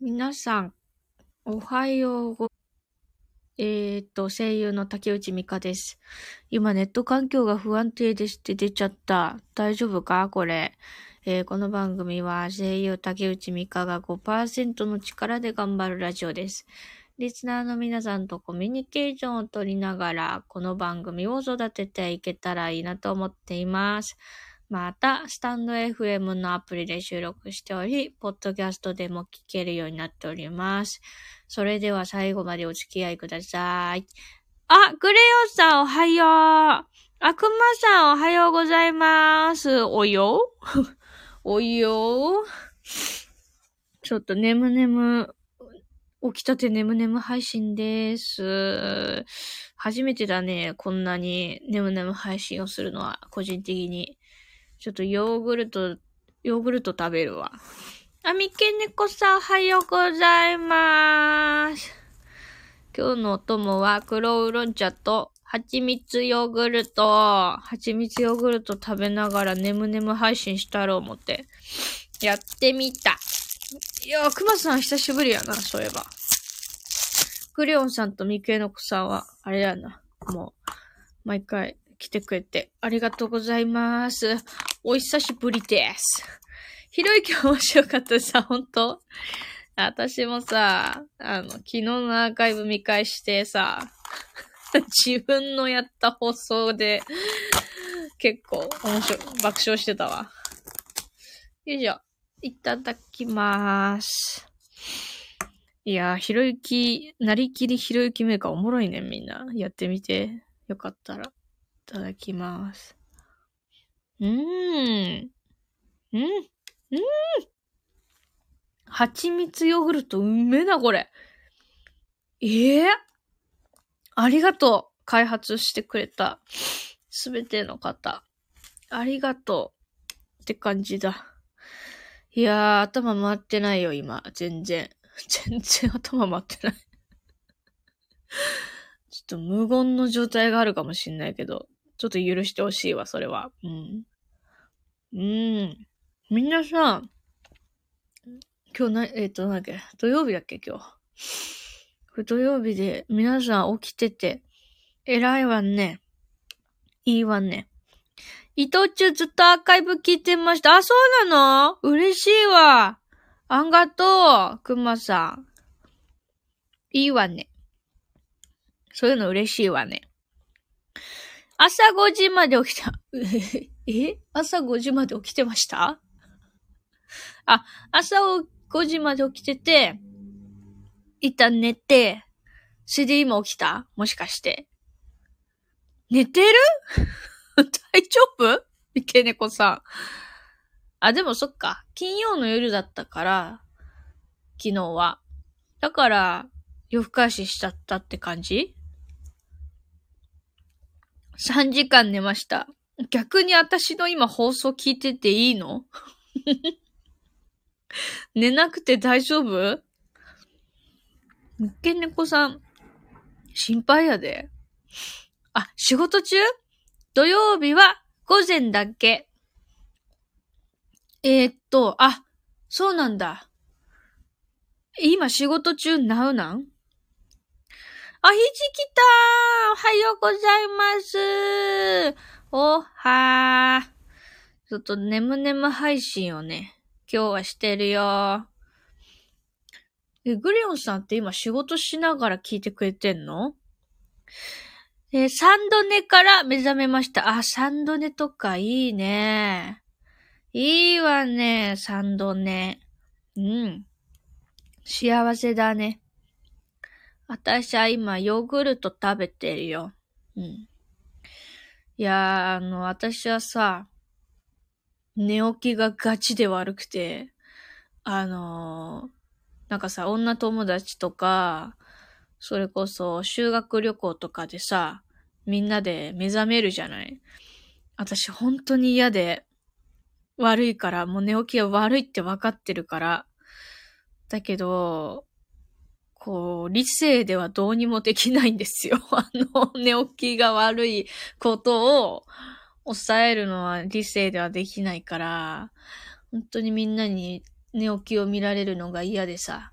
皆さん、おはようご、えーっと、声優の竹内美香です。今、ネット環境が不安定ですって出ちゃった。大丈夫か？これ。えーこの番組は声優竹内美香が5%の力で頑張るラジオです。リスナーの皆さんとコミュニケーションを取りながら、この番組を育てていけたらいいなと思っています。また、スタンド FM のアプリで収録しており、ポッドキャストでも聞けるようになっております。それでは最後までお付き合いください。あ、クレヨンさんおはよう。あくまさんおはようございます。およ？およ？ちょっと眠眠、起きたて眠眠配信です。初めてだね、こんなに眠眠配信をするのは、個人的に。ちょっとヨーグルト、ヨーグルト食べるわ。あ、みけねこさんおはようございまーす。今日のお供は黒ウーロン茶と蜂蜜ヨーグルト。蜂蜜ヨーグルト食べながら眠眠配信したろう思って。やってみた。いやー、くまさん久しぶりやな、そういえば。クレヨンさんとミケノコさんは、あれやな。もう、毎回来てくれて、ありがとうございます。お久しぶりです。ひろゆき面白かったさ、本当？私もさ、あの、昨日のアーカイブ見返してさ、自分のやった放送で、結構面白い、爆笑してたわ。よいしょ。いただきまーす。いやー、ひろゆき、なりきりひろゆきメーカーおもろいね、みんな。やってみて。よかったら。いただきます。うーん。うん。うん。蜂蜜ヨーグルト、うめえな、これ。ええ？ありがとう。開発してくれた。すべての方。ありがとう。って感じだ。いやー、頭回ってないよ、今。全然。全然頭回ってない。ちょっと無言の状態があるかもしんないけど、ちょっと許してほしいわ、それは。うん。うん。みんなさ、今日な、えっ、と、なんだっけ、土曜日だっけ、今日。土曜日で皆さん起きてて、偉いわね。いいわね。伊藤忠ずっとアーカイブ聞いてました。あ、そうなの？嬉しいわ。あんがとう、くまさん。いいわね。そういうの嬉しいわね。朝5時まで起きた。え？朝5時まで起きてました？あ、朝5時まで起きてて、一旦寝て、それで今起きた？もしかして。寝てる？大丈夫？池猫さん。あ、でもそっか。金曜の夜だったから、昨日は。だから、夜更かししちゃったって感じ？?3 時間寝ました。逆に私の今放送聞いてていいの？寝なくて大丈夫？むっけ猫さん、心配やで。あ、仕事中？土曜日は午前だけ？えー、っと、あ、そうなんだ。今仕事中なうなん？あ、ひじきたーおはようございますおはー。ちょっと眠眠配信をね、今日はしてるよ。え、グリオンさんって今仕事しながら聞いてくれてんの？えーサンドネから目覚めました。あ、サンドネとかいいね。いいわね、サンドネ。うん。幸せだね。私は今ヨーグルト食べてるよ。うん。いや、あの、私はさ、寝起きがガチで悪くて、あのーなんかさ、女友達とか、それこそ修学旅行とかでさ、みんなで目覚めるじゃない私本当に嫌で、悪いから、もう寝起きが悪いって分かってるから。だけど、こう、理性ではどうにもできないんですよ。あの、寝起きが悪いことを抑えるのは理性ではできないから、本当にみんなに寝起きを見られるのが嫌でさ。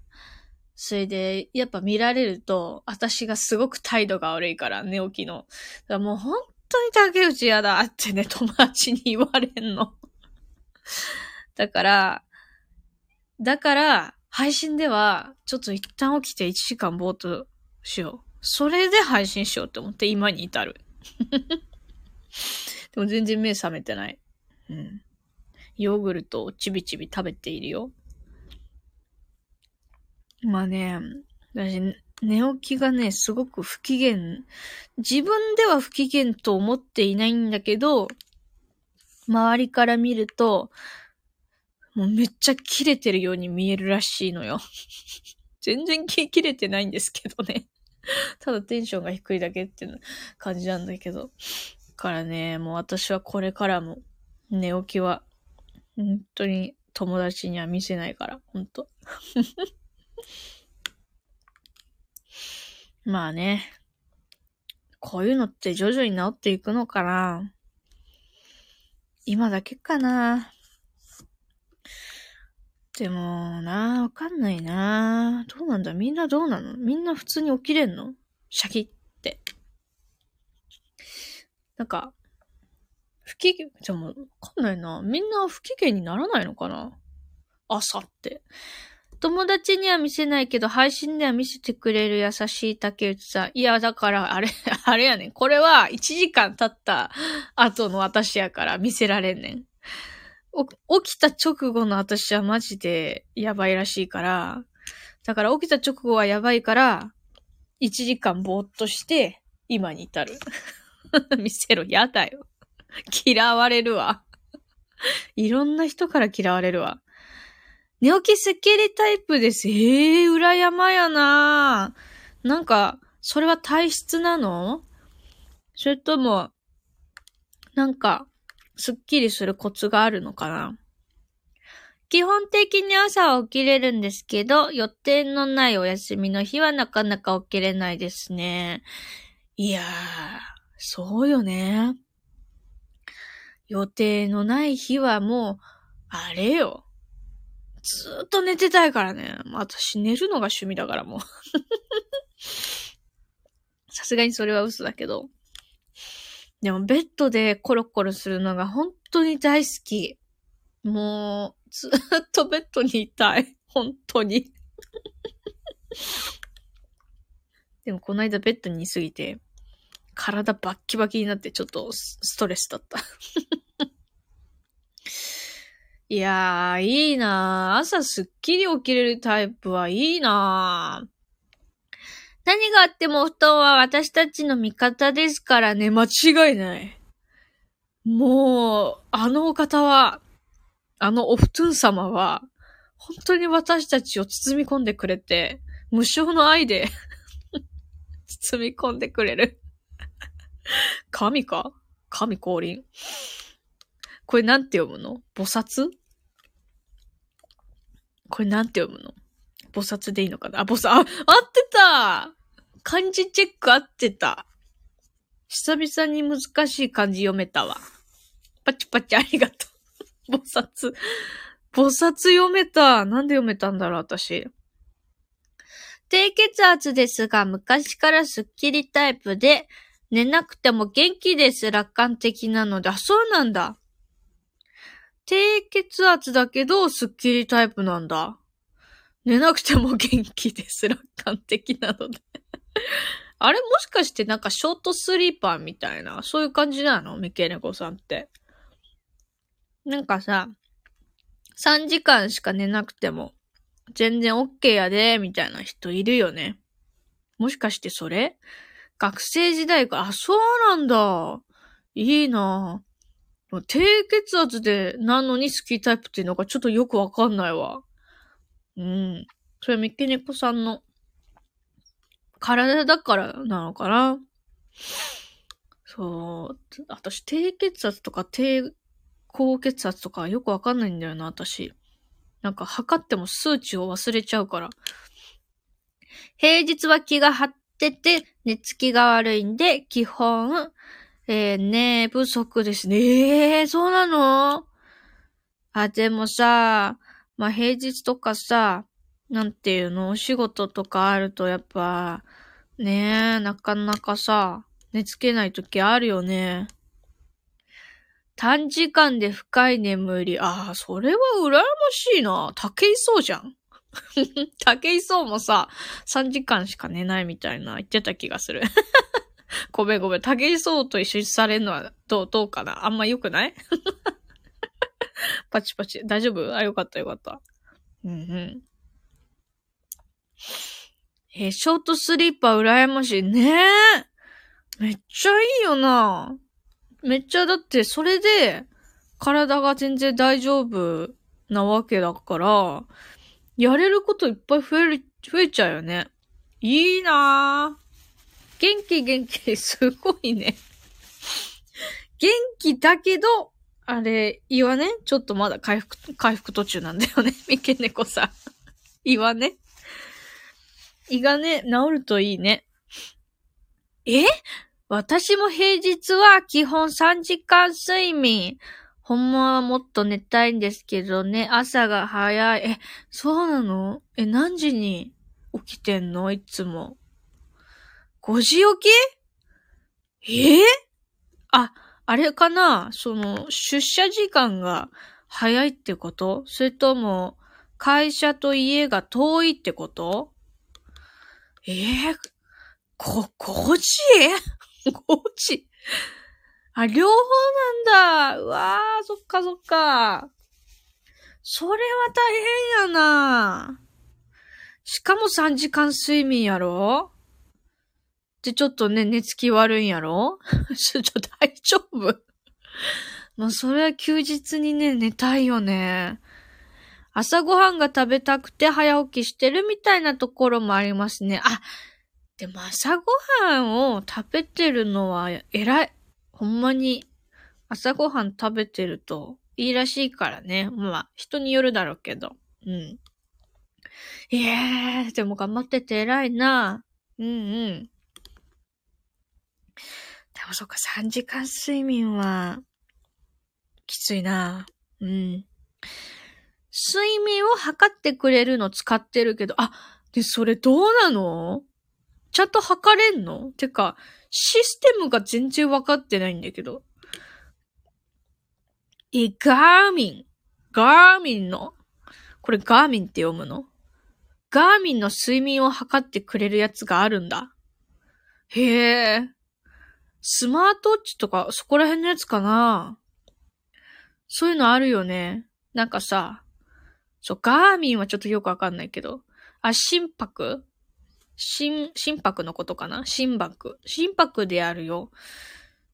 それで、やっぱ見られると、私がすごく態度が悪いから、寝起きの。だからもう本当に竹内嫌だってね、友達に言われんの。だから、だから、配信では、ちょっと一旦起きて1時間ぼーっとしよう。それで配信しようって思って今に至る。でも全然目覚めてない。うん。ヨーグルトをちびちび食べているよ。まあね、私、寝起きがね、すごく不機嫌。自分では不機嫌と思っていないんだけど、周りから見ると、もうめっちゃ切れてるように見えるらしいのよ。全然切れてないんですけどね。ただテンションが低いだけっていう感じなんだけど。からね、もう私はこれからも寝起きは、本当に友達には見せないから、本当 まあね。こういうのって徐々に治っていくのかな今だけかなでもなわかんないなどうなんだ？みんなどうなの？みんな普通に起きれんの？シャキって。なんか、不機嫌、じゃもう、わかんないな。みんな不機嫌にならないのかな？朝って。友達には見せないけど、配信では見せてくれる優しい竹内さん。いや、だから、あれ、あれやねん。これは1時間経った後の私やから見せられんねん。起きた直後の私はマジでやばいらしいから、だから起きた直後はやばいから、1時間ぼーっとして、今に至る。見せろ、やだよ。嫌われるわ。いろんな人から嫌われるわ。寝起きスッキリタイプです。ええー、裏山やななんか、それは体質なの？それとも、なんか、スッキリするコツがあるのかな？基本的に朝は起きれるんですけど、予定のないお休みの日はなかなか起きれないですね。いやー、そうよね。予定のない日はもう、あれよ。ずーっと寝てたいからね。私寝るのが趣味だからもう。さすがにそれは嘘だけど。でもベッドでコロコロするのが本当に大好き。もう、ずっとベッドにいたい。本当に。でもこの間ベッドにいすぎて、体バッキバキになってちょっとストレスだった いやー、いいなー。朝すっきり起きれるタイプはいいなー。何があっても布団は私たちの味方ですからね、間違いない。もう、あのお方は、あのお布団様は、本当に私たちを包み込んでくれて、無償の愛で 包み込んでくれる。神か？神降臨。これなんて読むの？菩薩？これなんて読むの？菩薩でいいのかな？あ、菩薩、あ、合ってた漢字チェック合ってた。久々に難しい漢字読めたわ。パチパチありがとう。菩薩。菩薩読めた。なんで読めたんだろう、私。低血圧ですが、昔からスッキリタイプで、寝なくても元気です。楽観的なので。あ、そうなんだ。低血圧だけど、スッキリタイプなんだ。寝なくても元気です。楽観的なので あれもしかしてなんかショートスリーパーみたいな、そういう感じなの？ミケネコさんって。なんかさ、3時間しか寝なくても、全然 OK やで、みたいな人いるよね。もしかしてそれ？学生時代から、あ、そうなんだ。いいな低血圧でなのにスキータイプっていうのがちょっとよくわかんないわ。うん。それ三毛猫さんの体だからなのかな？そう。私、低血圧とか低高血圧とかよくわかんないんだよな、私。なんか測っても数値を忘れちゃうから。平日は気が張ってて、寝つきが悪いんで、基本、えー、寝不足ですね。えー、そうなの？あ、でもさ、まあ、平日とかさ、なんていうの、お仕事とかあるとやっぱ、ねえ、なかなかさ、寝つけない時あるよね。短時間で深い眠り。ああ、それは羨ましいな。竹井壮じゃん。竹井壮もさ、3時間しか寝ないみたいな言ってた気がする。ごめんごめん。竹井壮と一緒にされるのはどう、どうかなあんま良くない？パチパチ。大丈夫？あ、よかったよかった。うんうん。えショートスリーパー羨ましい。ねえ。めっちゃいいよな。めっちゃだってそれで体が全然大丈夫なわけだから、やれることいっぱい増える、増えちゃうよね。いいなぁ。元気元気、すごいね。元気だけど、あれ、胃はね、ちょっとまだ回復、回復途中なんだよね。三毛猫さん。胃はね。胃がね、治るといいね。え？私も平日は基本3時間睡眠。ほんまはもっと寝たいんですけどね、朝が早い。え、そうなの？え、何時に起きてんの？いつも。5時起き？え？ー、あ、あれかな？その、出社時間が早いってこと？それとも、会社と家が遠いってこと？ええー、こ、5時 ?5 時？あ、両方なんだ。うわー、そっかそっか。それは大変やな。しかも3時間睡眠やろ？で、ちょっとね、寝つき悪いんやろ？ちょっと大丈夫？まあ、それは休日にね、寝たいよね。朝ごはんが食べたくて早起きしてるみたいなところもありますね。あ、でも朝ごはんを食べてるのは偉い。ほんまに朝ごはん食べてるといいらしいからね。まあ、人によるだろうけど。うん。いえー、でも頑張ってて偉いな。うんうん。でもそっか、3時間睡眠は、きついな。うん。睡眠を測ってくれるの使ってるけど、あ、で、それどうなの？ちゃんと測れんの？てか、システムが全然わかってないんだけど。え、ガーミン。ガーミンの、これガーミンって読むの？ガーミンの睡眠を測ってくれるやつがあるんだ。へえ。スマートウォッチとかそこら辺のやつかなそういうのあるよね。なんかさ、そう、ガーミンはちょっとよくわかんないけど、あ、心拍？心、心拍のことかな？心拍。心拍であるよ。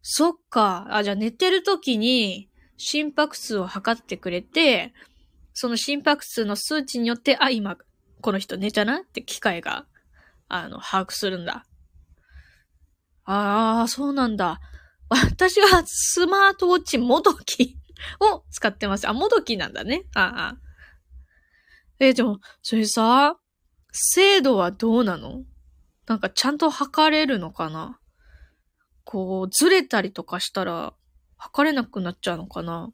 そっか。あ、じゃあ寝てる時に心拍数を測ってくれて、その心拍数の数値によって、あ、今、この人寝たなって機械が、あの、把握するんだ。ああ、そうなんだ。私はスマートウォッチもどきを使ってます。あ、もどきなんだね。ああ。えでも、それさ、精度はどうなの？なんかちゃんと測れるのかな？こう、ずれたりとかしたら、測れなくなっちゃうのかな？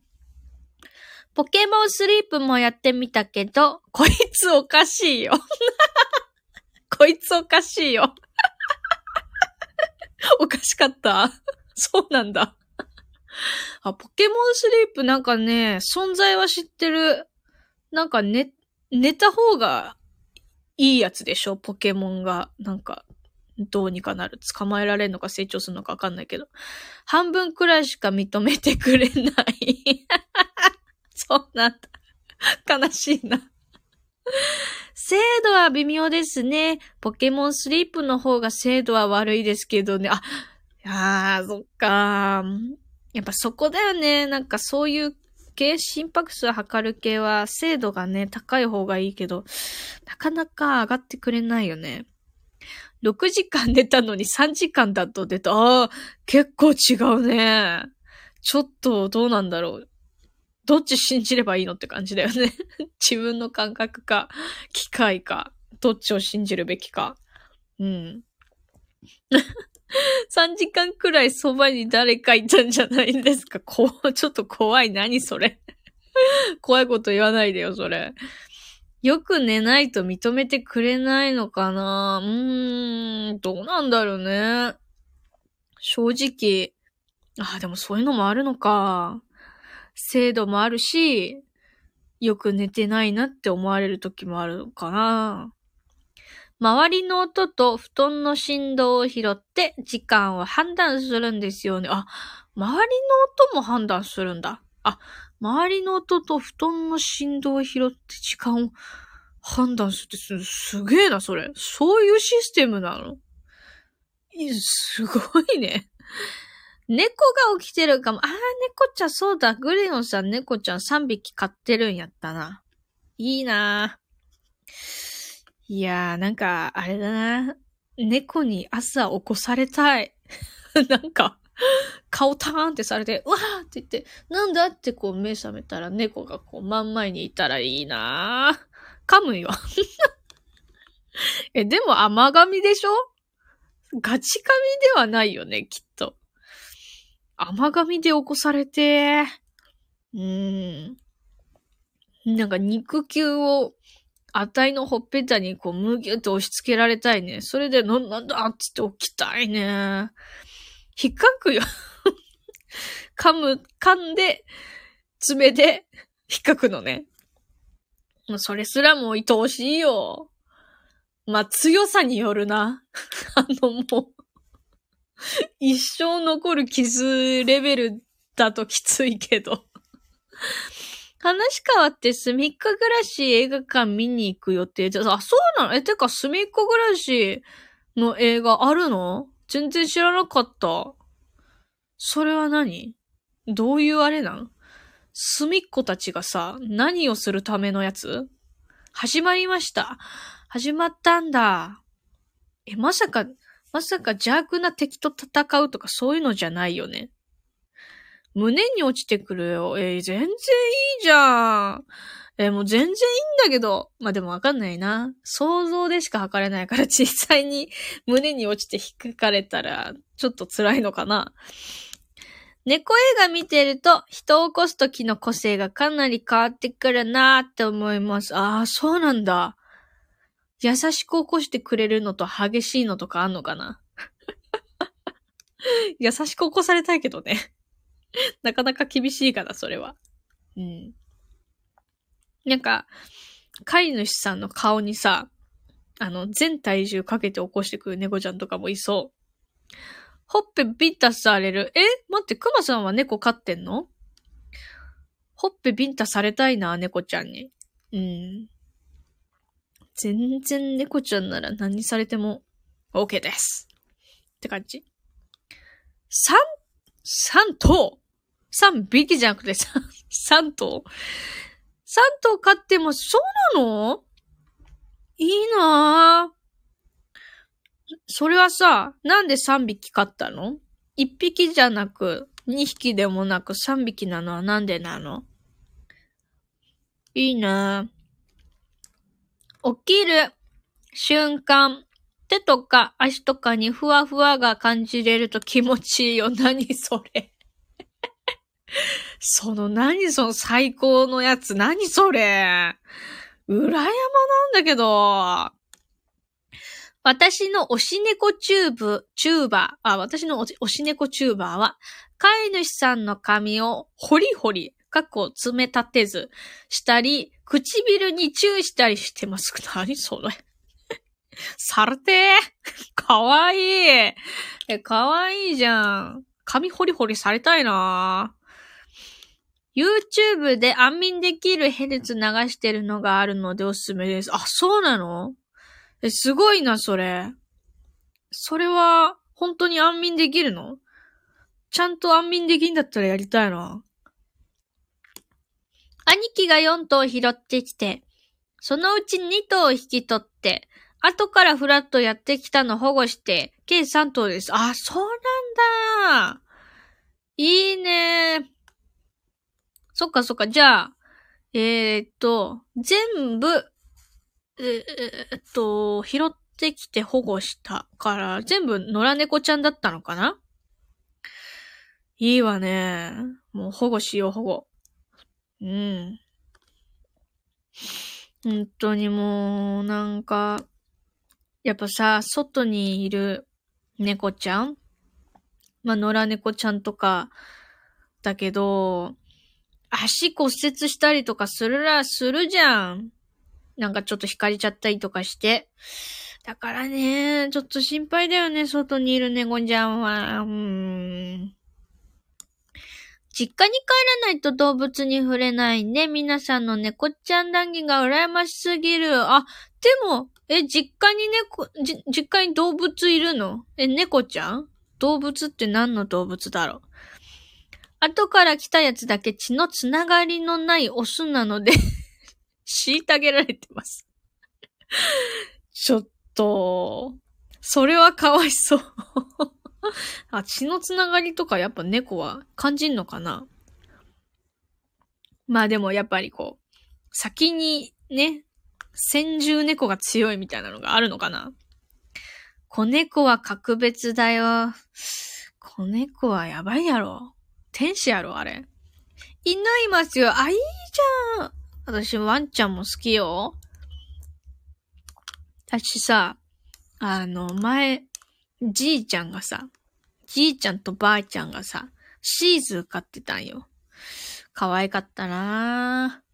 ポケモンスリープもやってみたけど、こいつおかしいよ。こいつおかしいよ。おかしかった そうなんだ。あ、ポケモンスリープなんかね、存在は知ってる。なんか寝、寝た方がいいやつでしょ？ポケモンが、なんか、どうにかなる。捕まえられるのか成長するのかわかんないけど。半分くらいしか認めてくれない。そうなんだ。悲しいな。精度は微妙ですね。ポケモンスリープの方が精度は悪いですけどね。あ、あー、そっか。やっぱそこだよね。なんかそういう系、心拍数測る系は精度がね、高い方がいいけど、なかなか上がってくれないよね。6時間寝たのに3時間だと出た。ああ、結構違うね。ちょっとどうなんだろう。どっち信じればいいのって感じだよね。自分の感覚か、機械か、どっちを信じるべきか。うん。3時間くらいそばに誰かいたんじゃないんですか？こう、ちょっと怖い。何それ？怖いこと言わないでよ、それ。よく寝ないと認めてくれないのかな？うーん、どうなんだろうね。正直。あ、でもそういうのもあるのか。制度もあるし、よく寝てないなって思われる時もあるのかな。周りの音と布団の振動を拾って時間を判断するんですよね。あ、周りの音も判断するんだ。あ、周りの音と布団の振動を拾って時間を判断するってすすげえな、それ。そういうシステムなの？すごいね。猫が起きてるかも。ああ、猫ちゃんそうだ。グレオンさん猫ちゃん3匹飼ってるんやったな。いいないやー、なんか、あれだな。猫に朝起こされたい。なんか、顔ターンってされて、うわーって言って、なんだってこう目覚めたら猫がこう真ん前にいたらいいな噛むよ。え、でも甘噛みでしょ？ガチ噛みではないよね、きっと。甘噛みで起こされて、うーん。なんか肉球を、あたいのほっぺたにこう、むぎゅって押し付けられたいね。それで、な、なんだっつって起きたいね。引っかくよ。噛む、噛んで、爪で引っかくのね。もうそれすらも愛おしいよ。まあ、強さによるな。あの、もう 一生残る傷レベルだときついけど 話変わってすみっか暮らし映画館見に行く予定で、あ、そうなの？え、てかすみっか暮らしの映画あるの？全然知らなかった。それは何？どういうあれなん？すみっこたちがさ、何をするためのやつ？始まりました。始まったんだ。え、まさか、まさか邪悪な敵と戦うとかそういうのじゃないよね。胸に落ちてくるよ。えー、全然いいじゃん。えー、もう全然いいんだけど。まあ、でもわかんないな。想像でしか測れないから実際に胸に落ちて引かれたらちょっと辛いのかな。猫映画見てると人を起こす時の個性がかなり変わってくるなーって思います。ああ、そうなんだ。優しく起こしてくれるのと激しいのとかあんのかな？優しく起こされたいけどねなかなか厳しいかな、それは。うん。なんか、飼い主さんの顔にさ、あの、全体重かけて起こしてくる猫ちゃんとかもいそう。ほっぺビンタされる。え？待って、クマさんは猫飼ってんの？ほっぺビンタされたいな、猫ちゃんに。うん。全然猫ちゃんなら何されても OK です。って感じ。三、三頭三匹じゃなくて三、三頭三頭飼ってもそうなの？いいなぁ。それはさ、なんで三匹飼ったの？一匹じゃなく、二匹でもなく三匹なのはなんでなの？いいなぁ。起きる瞬間、手とか足とかにふわふわが感じれると気持ちいいよ。何それ。その何その最高のやつ。何それ。裏山なんだけど。私の推し猫チューブ、チューバー、あ、私の推し猫チューバーは、飼い主さんの髪をホリホリ、かっこ爪立てず、したり、唇にチューしたりしてます。何それされてーかわいいえ、かわいいじゃん。髪ホリホリされたいな YouTube で安眠できるヘルツ流してるのがあるのでおすすめです。あ、そうなの？え、すごいな、それ。それは、本当に安眠できるの？ちゃんと安眠できんだったらやりたいな。兄貴が4頭拾ってきて、そのうち2頭引き取って、後からフラットやってきたの保護して、計3頭です。あ、そうなんだ。いいね。そっかそっか。じゃあ、えー、っと、全部、えー、っと、拾ってきて保護したから、全部野良猫ちゃんだったのかな？いいわね。もう保護しよう、保護。うん。本当にもう、なんか、やっぱさ、外にいる猫ちゃんまあ、野良猫ちゃんとか、だけど、足骨折したりとかするら、するじゃん。なんかちょっと惹かれちゃったりとかして。だからね、ちょっと心配だよね、外にいる猫ちゃんは。うん。実家に帰らないと動物に触れないね。皆さんの猫ちゃん談義が羨ましすぎる。あ、でも、え、実家に猫、実家に動物いるの？え、猫ちゃん？動物って何の動物だろう？後から来たやつだけ血のつながりのないオスなので 虐げられてます。ちょっと、それはかわいそう。あ、血のつながりとかやっぱ猫は感じんのかな？まあでもやっぱりこう、先にね、先住猫が強いみたいなのがあるのかな？子猫は格別だよ。子猫はやばいやろ。天使やろ、あれ。犬いますよ。あ、いいじゃん。私、ワンちゃんも好きよ。私さ、あの、前、じいちゃんがさ、じいちゃんとばあちゃんがさ、シーズー飼ってたんよ。可愛かったなぁ。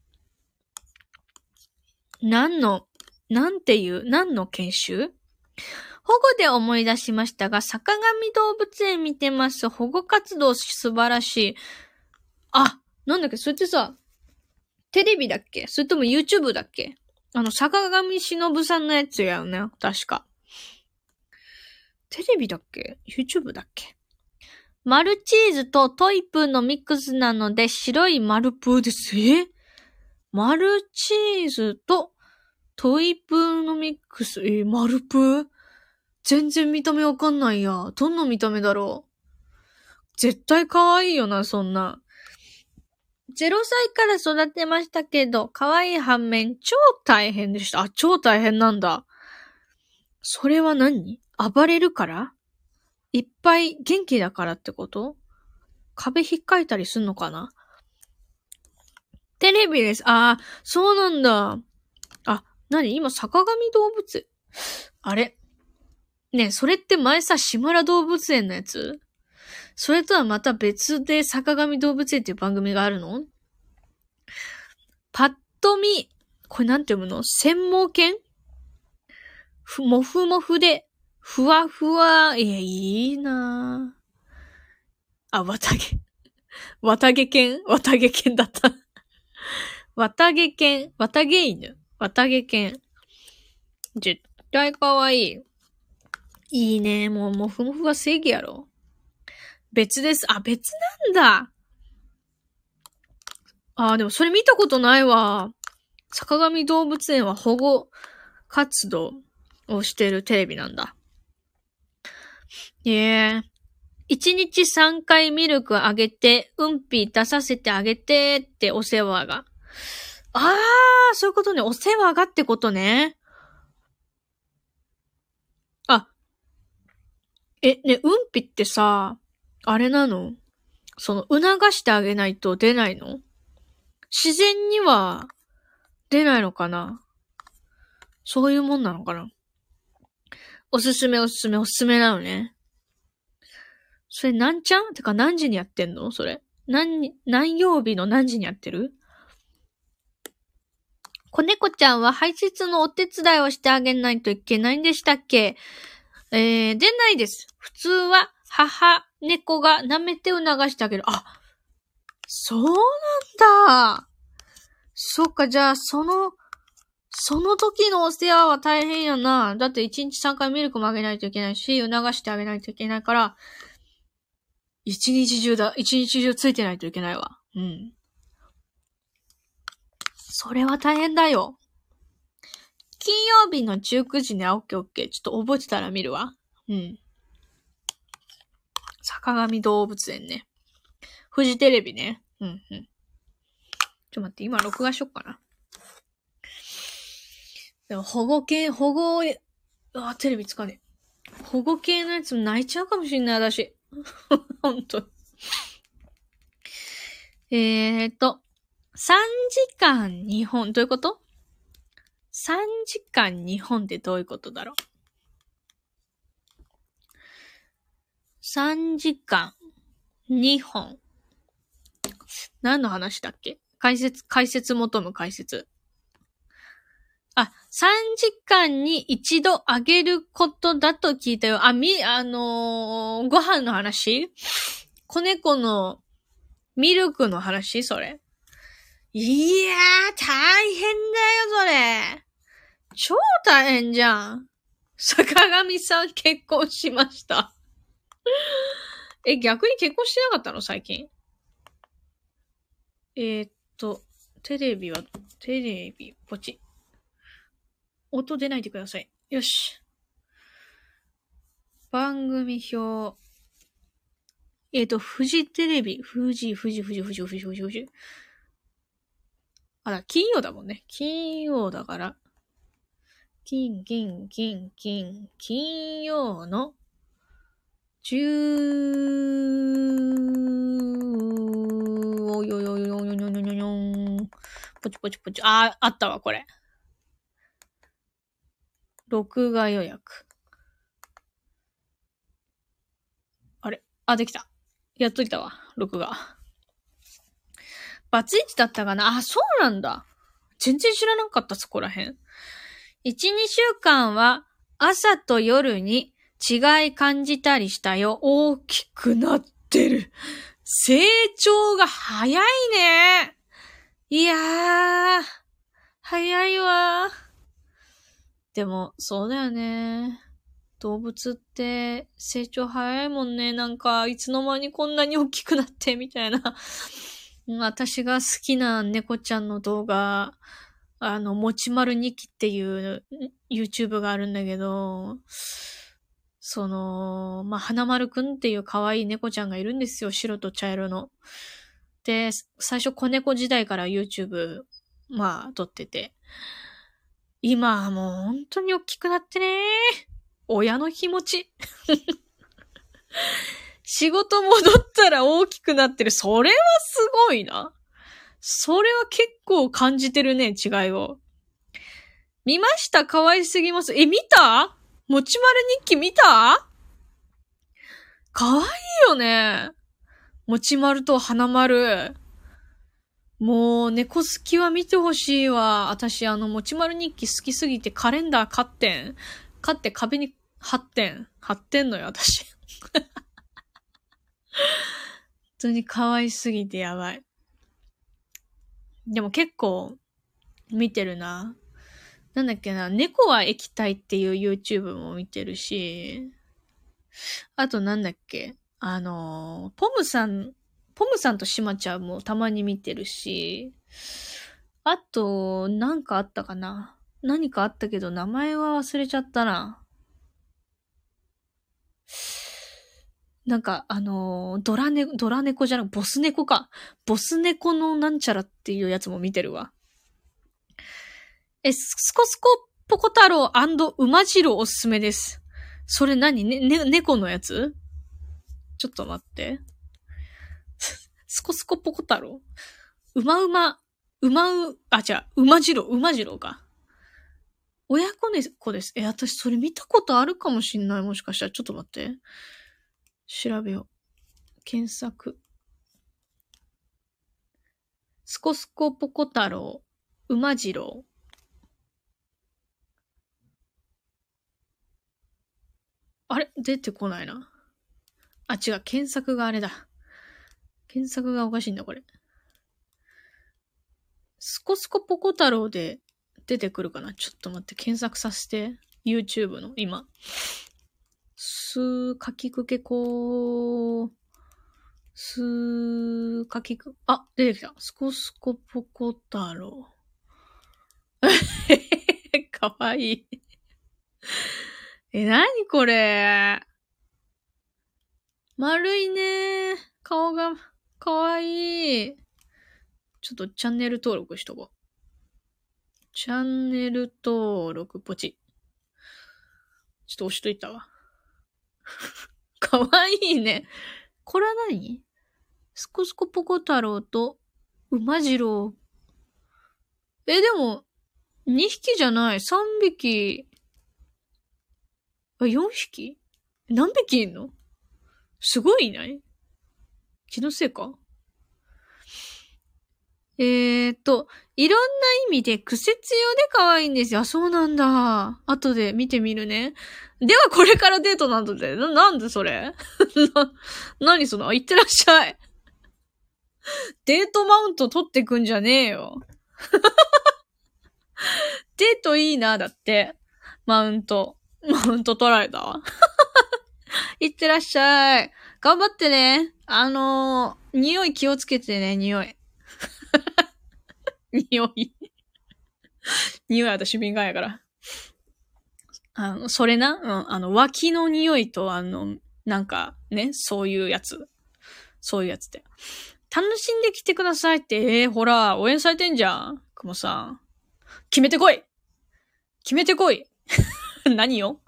何の、なんていう、何の研修？保護で思い出しましたが、坂上動物園見てます。保護活動素晴らしい。あ、なんだっけ？それってさ、テレビだっけ？それとも YouTube だっけ？あの、坂上忍さんのやつやよね。確か。テレビだっけ ?YouTube だっけ？マルチーズとトイプーのミックスなので白いマルプーです。え？マルチーズとトイプーのミックス？えマルプー？全然見た目わかんないや。どんな見た目だろう？絶対可愛いよな、そんな。0歳から育てましたけど、可愛い反面、超大変でした。あ、超大変なんだ。それは何？暴れるから？いっぱい元気だからってこと？壁引っかいたりすんのかな？テレビです。ああ、そうなんだ。あ、なに今、坂上動物。あれ？ねそれって前さ、志村動物園のやつ？それとはまた別で坂上動物園っていう番組があるの？パッと見、これなんて読むの？専門犬？ふ、もふもふで、ふわふわ、いや、いいなあ、綿毛。綿毛犬？綿毛犬だった。綿毛犬綿毛犬綿毛犬。絶対かわいい。いいね。もう、もふもふは正義やろ。別です。あ、別なんだ。あ、でもそれ見たことないわ。坂上動物園は保護活動をしてるテレビなんだ。ええー。一日3回ミルクあげて、うんぴ出させてあげてってお世話が。ああ、そういうことね。お世話がってことね。あ。え、ね、うんぴってさ、あれなの？その、促してあげないと出ないの？自然には出ないのかな？そういうもんなのかな？おすすめおすすめおすすめなのね。それ何ちゃん？てか何時にやってんの？それ。何、何曜日の何時にやってる？子猫ちゃんは排泄のお手伝いをしてあげないといけないんでしたっけ？えー、出ないです。普通は母猫が舐めてを流してあげる。あ、そうなんだ。そっか、じゃあ、その、その時のお世話は大変やな。だって1日3回ミルクもあげないといけないし、促してあげないといけないから、一日中だ、一日中ついてないといけないわ。うん。それは大変だよ。金曜日の19時に、オッケーオッケー。ちょっと覚えてたら見るわ。うん。坂上動物園ね。フジテレビね。うんうん。ちょっと待って、今録画しよっかな。でも保護系、保護、あ、テレビつかねえ。保護系のやつも泣いちゃうかもしんない、私。ほんと。えーと、3時間2本、どういうこと？3時間日本ってどういうことだろう ?3 時間2本。何の話だっけ？解説、解説求む解説。あ、3時間に一度あげることだと聞いたよ。あ、み、あのー、ご飯の話？子猫のミルクの話？それ。いやー、大変だよ、それ。超大変じゃん。坂上さん結婚しました。え、逆に結婚してなかったの？最近。えー、っと、テレビは、テレビ、ポチ。音出ないでください。よし。番組表。えっ、と、富士テレビ、富士、富士、富士、富士、富士、富士、富士。あら、金曜だもんね。金曜だから。金、金、金、金、金曜の十、およよよよよよよよよん。ポチポチポチ。あ、あったわ、これ。録画予約。あれ？あ、できた。やっといたわ、録画。バツイチだったかな？あ、そうなんだ。全然知らなかった、そこらへん。1、2週間は朝と夜に違い感じたりしたよ。大きくなってる。成長が早いね。いやー、早いわー。でも、そうだよね。動物って成長早いもんね。なんか、いつの間にこんなに大きくなって、みたいな。私が好きな猫ちゃんの動画、あの、もちまる2期っていう YouTube があるんだけど、その、まあ、花丸くんっていう可愛い猫ちゃんがいるんですよ。白と茶色の。で、最初子猫時代から YouTube、まあ、撮ってて。今はもう本当に大きくなってね。親の気持ち。仕事戻ったら大きくなってる。それはすごいな。それは結構感じてるね、違いを。見ました？可愛すぎます。え、見た？もちまる日記見た？可愛いよね。もちまると花丸。もう、猫好きは見てほしいわ。私、あの、もちまる日記好きすぎてカレンダー買ってん。買って壁に貼ってん。貼ってんのよ、私。本当に可愛すぎてやばい。でも結構、見てるな。なんだっけな、猫は液体っていう YouTube も見てるし、あとなんだっけ、あの、ポムさん、ポムさんとシマちゃんもたまに見てるし、あと、なんかあったかな？何かあったけど名前は忘れちゃったな。なんか、あのドラネ、ドラ猫じゃなく、ボス猫か。ボス猫のなんちゃらっていうやつも見てるわ。え、スコスコポコ太郎馬次郎おすすめです。それ何？ね、ね、猫のやつ？ちょっと待って。スコスコポコ太郎？馬馬、馬う、あ、違う、馬次郎、馬次郎か。親子猫です。え、私それ見たことあるかもしんない。もしかしたら。ちょっと待って。調べよう。検索。スコスコポコ太郎、馬次郎。あれ？出てこないな。あ、違う。検索があれだ。検索がおかしいんだ、これ。スコスコポコ太郎で出てくるかな？ちょっと待って、検索させて。YouTube の、今。すー、かきくけこー。すー、かきく、あ、出てきた。スコスコポコ太郎。かわいい。え、なにこれ丸いね顔が、かわいい。ちょっとチャンネル登録しとこう。チャンネル登録ポチ。ちょっと押しといたわ。かわいいね。これは何？スコスコポコ太郎と馬次郎。え、でも、2匹じゃない。3匹。あ、4匹？何匹いんの？すごいいない？気のせいか？えーと、いろんな意味で癖強で可愛いんですよ。あ、そうなんだ。後で見てみるね。ではこれからデートなんだぜ。な、なんでそれ？な、何その、いってらっしゃい。デートマウント取ってくんじゃねえよ。デートいいな、だって。マウント。マウント取られた？わ。いってらっしゃい。頑張ってね。あのー、匂い気をつけてね、匂い。匂い。匂い私敏感やから。あの、それな、うん、あの、脇の匂いと、あの、なんか、ね、そういうやつ。そういうやつで。楽しんできてくださいって、えー、ほら、応援されてんじゃん。くもさん。決めてこい決めてこい 何を？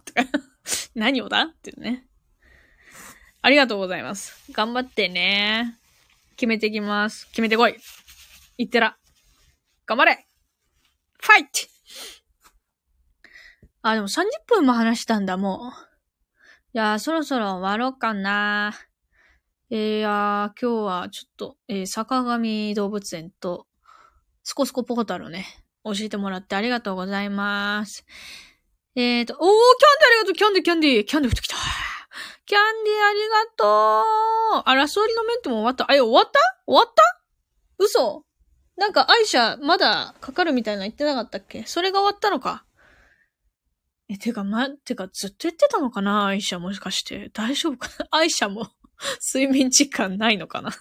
何をだ？ってね。ありがとうございます。頑張ってね。決めてきます。決めてこい。いってら。頑張れファイトあ、でも30分も話したんだ、もう。いやー、そろそろ終わろうかな。えー、やー、今日はちょっと、えー、坂上動物園と、スコスコポータルをね、教えてもらってありがとうございます。えーと、おー、キャンディありがとうキャンディキャンディキャンディ降ってきた キャンディーありがとうあ、ラスオリのメントも終わった？あえ、終わった？終わった？嘘なんか、愛車、まだかかるみたいな言ってなかったっけ？それが終わったのか？え、てか、ま、てか、ずっと言ってたのかな？愛車もしかして。大丈夫かな？愛車も 睡眠時間ないのかな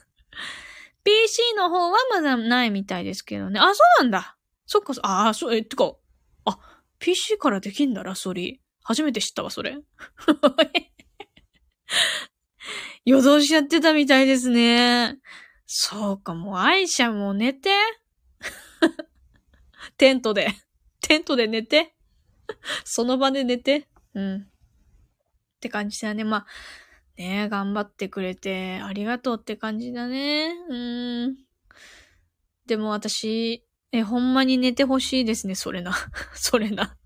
?PC の方はまだないみたいですけどね。あ、そうなんだ。そっか、ああ、そう、え、てか、あ、PC からできんだ、ラソリ。初めて知ったわ、それ。夜通しやってたみたいですね。そうか、もう、愛車も寝て。テントで。テントで寝て。その場で寝て。うん。って感じだね。まあ、ね頑張ってくれて、ありがとうって感じだね。うん。でも私、え、ほんまに寝てほしいですね、それな。それな。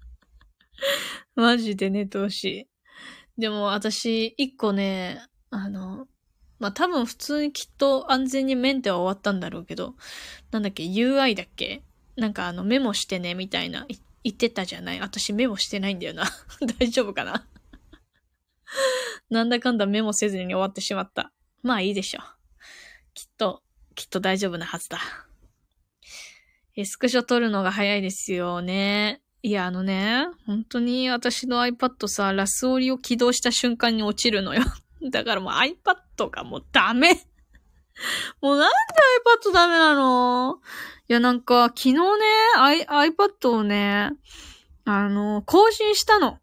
マジで寝てほしい。でも私、一個ね、あの、まあ、多分普通にきっと安全にメンテは終わったんだろうけど、なんだっけ、UI だっけ？なんかあのメモしてね、みたいな言ってたじゃない？私メモしてないんだよな。大丈夫かな？なんだかんだメモせずに終わってしまった。まあいいでしょう。きっと、きっと大丈夫なはずだ。え、スクショ撮るのが早いですよね。いや、あのね、本当に私の iPad さ、ラスオリを起動した瞬間に落ちるのよ。だからもう iPad がもうダメ。もうなんで iPad ダメなの？いや、なんか、昨日ね、I、iPad をね、あの、更新したの。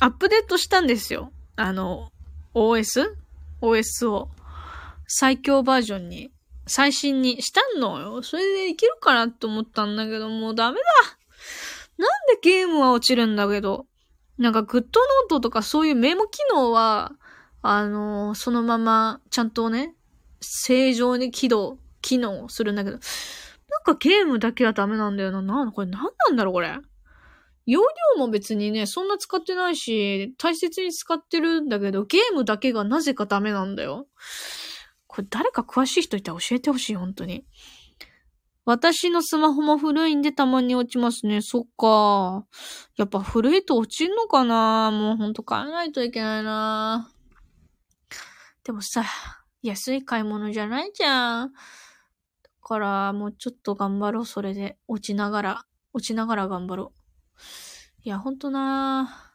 アップデートしたんですよ。あの、OS?OS を。最強バージョンに最新にしたのよ。それでいけるかなって思ったんだけど、もうダメだ。なんでゲームは落ちるんだけど。なんかグッドノートとかそういうメモ機能は、あのー、そのままちゃんとね、正常に起動、機能するんだけど、なんかゲームだけはダメなんだよな。な、これ何なんだろうこれ。容量も別にね、そんな使ってないし、大切に使ってるんだけど、ゲームだけがなぜかダメなんだよ。これ誰か詳しい人いたら教えてほしい、本当に。私のスマホも古いんでたまに落ちますね。そっか。やっぱ古いと落ちんのかなもうほんと買えないといけないな。でもさ、安い買い物じゃないじゃん。だから、もうちょっと頑張ろう、それで。落ちながら、落ちながら頑張ろう。いや、ほんとな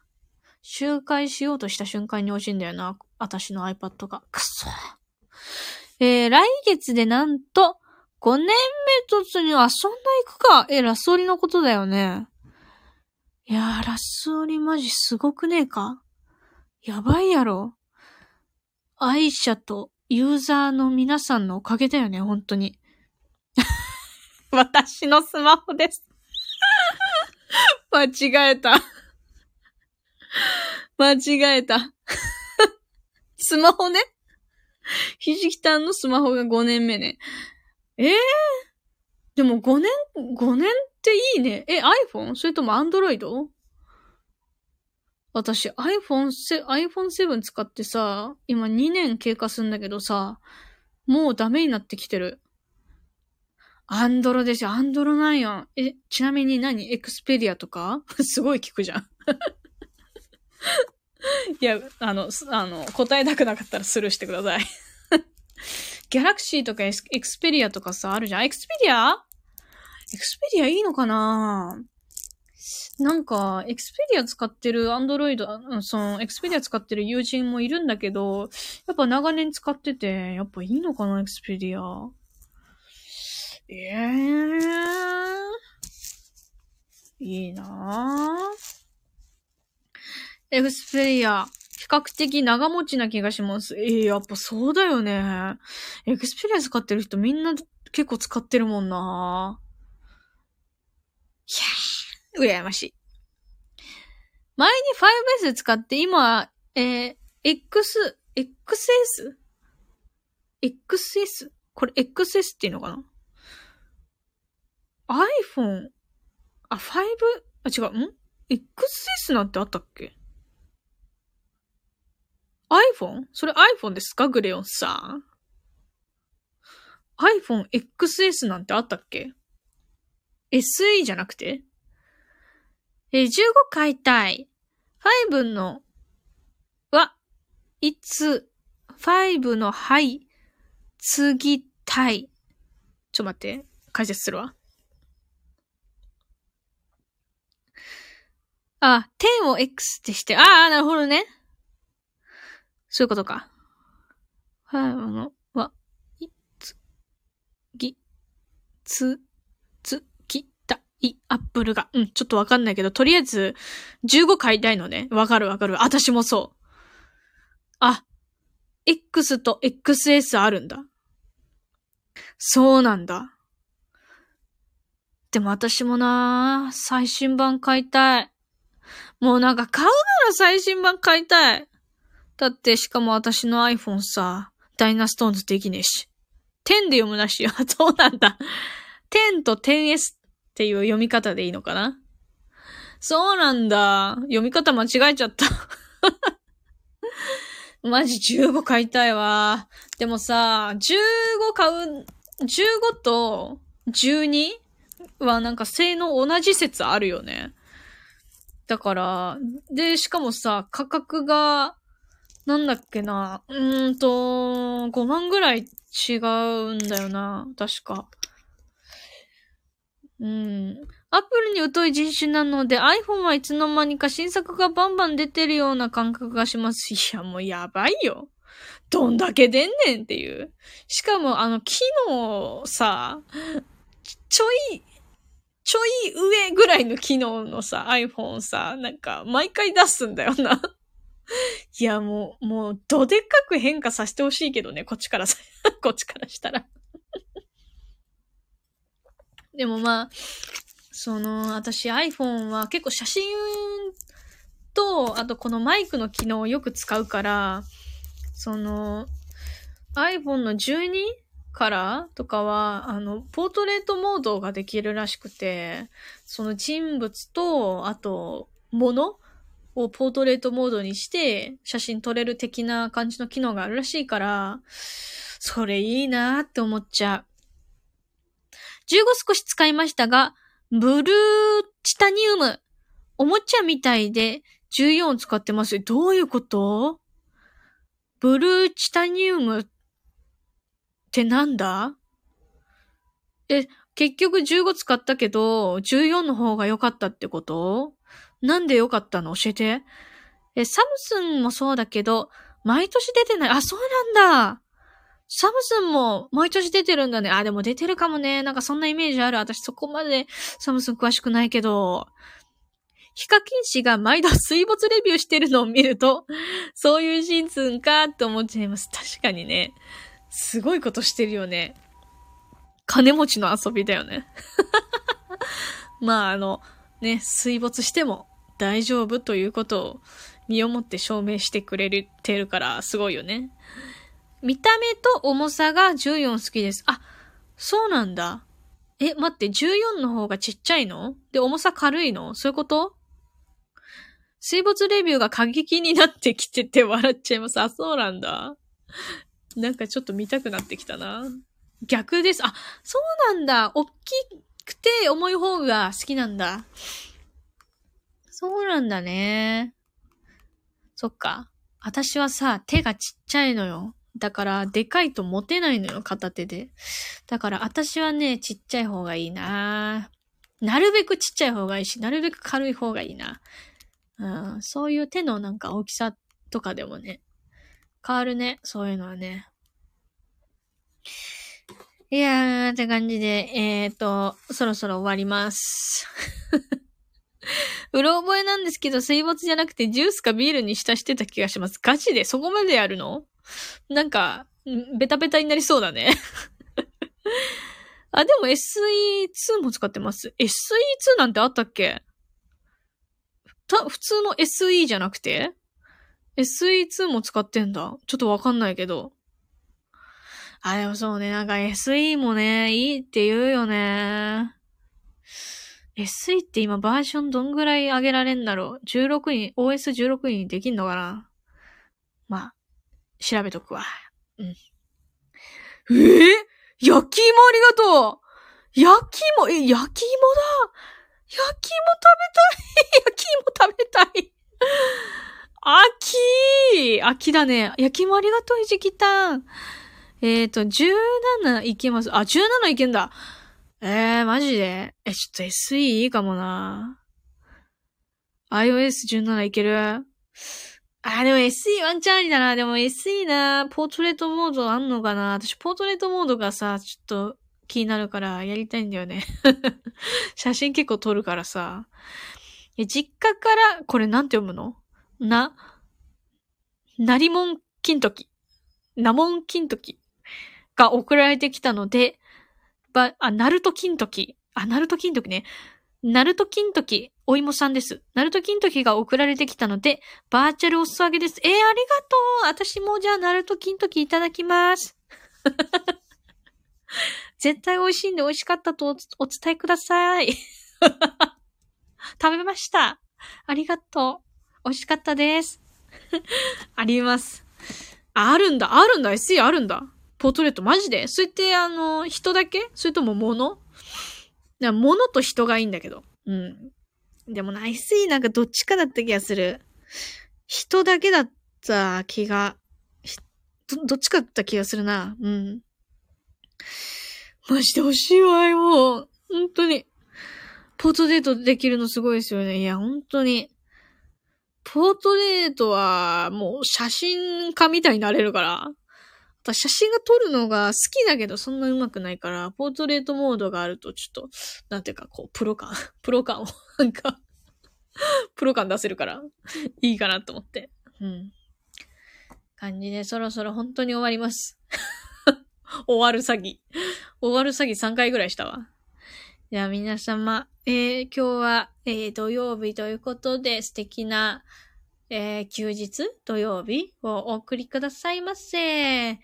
周回しようとした瞬間に落ちんだよな。私の iPad が。くそ。えー、来月でなんと、5年目突入遊んだ行くか。え、ラスオリのことだよね。いやー、ラスオリマジすごくねえかやばいやろ。愛車とユーザーの皆さんのおかげだよね、本当に。私のスマホです 間違えた 間違えたスマホねひじきたんのスマホが5年目ね。ええー、でも5年、5年っていいね。え、iPhone? それとも Android? 私 iPhone, iPhone 7使ってさ、今2年経過するんだけどさ、もうダメになってきてる。アンドロですよ。アンドロなんよ。え、ちなみに何？エクスペリアとか？すごい聞くじゃん。いや、あの、あの、答えたくなかったらスルーしてください。ギャラクシーとかエクスペリアとかさ、あるじゃん。エクスペリアエクスペリアいいのかな？なんか、エクスペリア使ってるアンドロイド、その、エクスペリア使ってる友人もいるんだけど、やっぱ長年使ってて、やっぱいいのかな、エクスペリア。ええー、いいなぁ。エクスペリア、比較的長持ちな気がします。えー、やっぱそうだよね。エクスペリア使ってる人みんな結構使ってるもんないやー、羨ましい。前に 5S 使って今、えー、X、XS? XS? これ XS っていうのかな？iPhone、あ、5? あ、違う、ん ?XS なんてあったっけ ?iPhone? それ iPhone ですか？グレオンさん。iPhone XS なんてあったっけ ?SE じゃなくて？え15買いたい。5の、は、いつ、5のはい、次たい。ちょ、待って。解説するわ。あ、10を X ってして、ああ、なるほどね。そういうことか。はい、あの、わ、い、つ、ぎ、つ、い、アップルが。うん、ちょっとわかんないけど、とりあえず、15買いたいのね。わかるわかる。私もそう。あ、X と XS あるんだ。そうなんだ。でも私もな最新版買いたい。もうなんか買うなら最新版買いたい。だってしかも私の iPhone さ、ダイナストーンズできねえし。10で読むなしよ。そうなんだ。10と 10S っていう読み方でいいのかな？そうなんだ。読み方間違えちゃった。マジ15買いたいわ。でもさ、15買う、15と 12? はなんか性能同じ説あるよね。だから、で、しかもさ、価格が、なんだっけな、うーんと、5万ぐらい違うんだよな、確か。うん。アップルに疎い人種なので iPhone はいつの間にか新作がバンバン出てるような感覚がします。いや、もうやばいよ。どんだけ出んねんっていう。しかも、あの、機能さ、ちょい、ちょい上ぐらいの機能のさ、iPhone さ、なんか、毎回出すんだよな。いや、もう、もう、どでかく変化させてほしいけどね、こっちからさ、こっちからしたらでもまあ、その、私 iPhone は結構写真と、あとこのマイクの機能をよく使うから、その、iPhone の 12? カラーとかは、あの、ポートレートモードができるらしくて、その人物と、あと、物をポートレートモードにして写真撮れる的な感じの機能があるらしいから、それいいなーって思っちゃう。15少し使いましたが、ブルーチタニウム、おもちゃみたいで14使ってます。どういうこと？ブルーチタニウムってなんだ？え、結局15使ったけど、14の方が良かったってこと？なんで良かったの？教えて。え、サムスンもそうだけど、毎年出てない。あ、そうなんだ。サムスンも毎年出てるんだね。あ、でも出てるかもね。なんかそんなイメージある。私そこまでサムスン詳しくないけど。ヒカキン氏が毎度水没レビューしてるのを見ると、そういうシーズンかって思っちゃいます。確かにね。すごいことしてるよね。金持ちの遊びだよね。まあ、あの、ね、水没しても大丈夫ということを身をもって証明してくれてるからすごいよね。見た目と重さが14好きです。あ、そうなんだ。え、待って、14の方がちっちゃいの？で、重さ軽いの？そういうこと？水没レビューが過激になってきてて笑っちゃいます。あ、そうなんだ。なんかちょっと見たくなってきたな。逆です。あ、そうなんだ。大きくて重い方が好きなんだ。そうなんだね。そっか。私はさ、手がちっちゃいのよ。だから、でかいと持てないのよ、片手で。だから、私はね、ちっちゃい方がいいななるべくちっちゃい方がいいし、なるべく軽い方がいいな。うん、そういう手のなんか大きさとかでもね、変わるね、そういうのはね。いやー、って感じで、えーと、そろそろ終わります。うろ覚えなんですけど、水没じゃなくてジュースかビールに浸してた気がします。ガチで？そこまでやるの？なんか、ベタベタになりそうだね あ、でも SE2 も使ってます？SE2 なんてあったっけ？た、普通の SE じゃなくて ?SE2 も使ってんだ。ちょっとわかんないけど。あ、でもそうね、なんか SE もね、いいって言うよね。SE って今バージョンどんぐらい上げられんだろう ?16 に、OS16 にできんのかな？まあ、調べとくわ。うん。えぇ、ー、焼き芋ありがとう焼き芋、え、焼き芋だ焼き芋食べたい 焼き芋食べたい秋秋だね。焼き芋ありがとう、ひじきたん。えっ、ー、と、17いけます。あ、17いけんだ。えー、マジで？え、ちょっと SE いいかもな。iOS17 いけるあ、でも SE ワンチャンありだな。でも SE な、ポートレートモードあんのかな私、ポートレートモードがさ、ちょっと気になるからやりたいんだよね。写真結構撮るからさ。実家から、これなんて読むの？な、なりもん金時。なもん金時が送られてきたので、ば、あ、ナルト金時。あ、ナルト金時ね。ナルト金時、お芋さんです。ナルト金時が送られてきたので、バーチャルお裾上げです。えー、ありがとう私もじゃあナルト金時いただきます。絶対美味しいんで美味しかったとお伝えください。食べました。ありがとう。美味しかったです。あります。あるんだ。あるんだ。SE あるんだ。ポートレート。マジで？それって、あの、人だけ？それとも物？物と人がいいんだけど。うん。でもな、SE なんかどっちかだった気がする。人だけだった気が、ど、どっちかだった気がするな。うん。マジで欲しいわ、もう。本当に。ポートレートできるのすごいですよね。いや、本当に。ポートレートは、もう写真家みたいになれるから。写真が撮るのが好きだけどそんな上手くないから、ポートレートモードがあるとちょっと、なんていうか、こう、プロ感、プロ感を、なんかプロ感出せるから、いいかなと思って。うん。感じで、そろそろ本当に終わります。終わる詐欺。終わる詐欺3回ぐらいしたわ。では皆様、えー、今日は、えー、土曜日ということで素敵な、えー、休日土曜日をお送りくださいませ。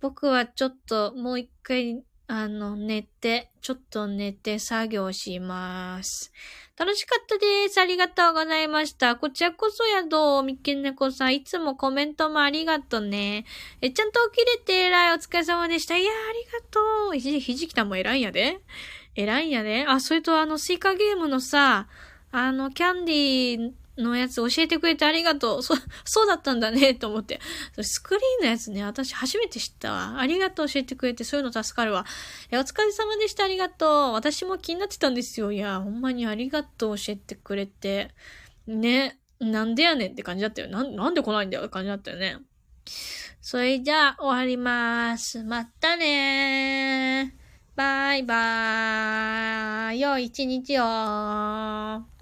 僕はちょっともう一回あの、寝て、ちょっと寝て作業します。楽しかったです。ありがとうございました。こちらこそやどうみっけねこさん、いつもコメントもありがとうね。え、ちゃんと起きれて偉い。お疲れ様でした。いや、ありがとう。ひじ、ひじきたも偉いんやで。偉いんやで。あ、それとあの、スイカゲームのさ、あの、キャンディーのやつ教えてくれてありがとう。そ、そうだったんだね、と思って。スクリーンのやつね、私初めて知ったわ。ありがとう教えてくれて、そういうの助かるわ。いや、お疲れ様でした、ありがとう。私も気になってたんですよ。いや、ほんまにありがとう教えてくれて。ね、なんでやねんって感じだったよ。なん、なんで来ないんだよって感じだったよね。それじゃあ、終わります。またねー。バイバーイ。良い一日を。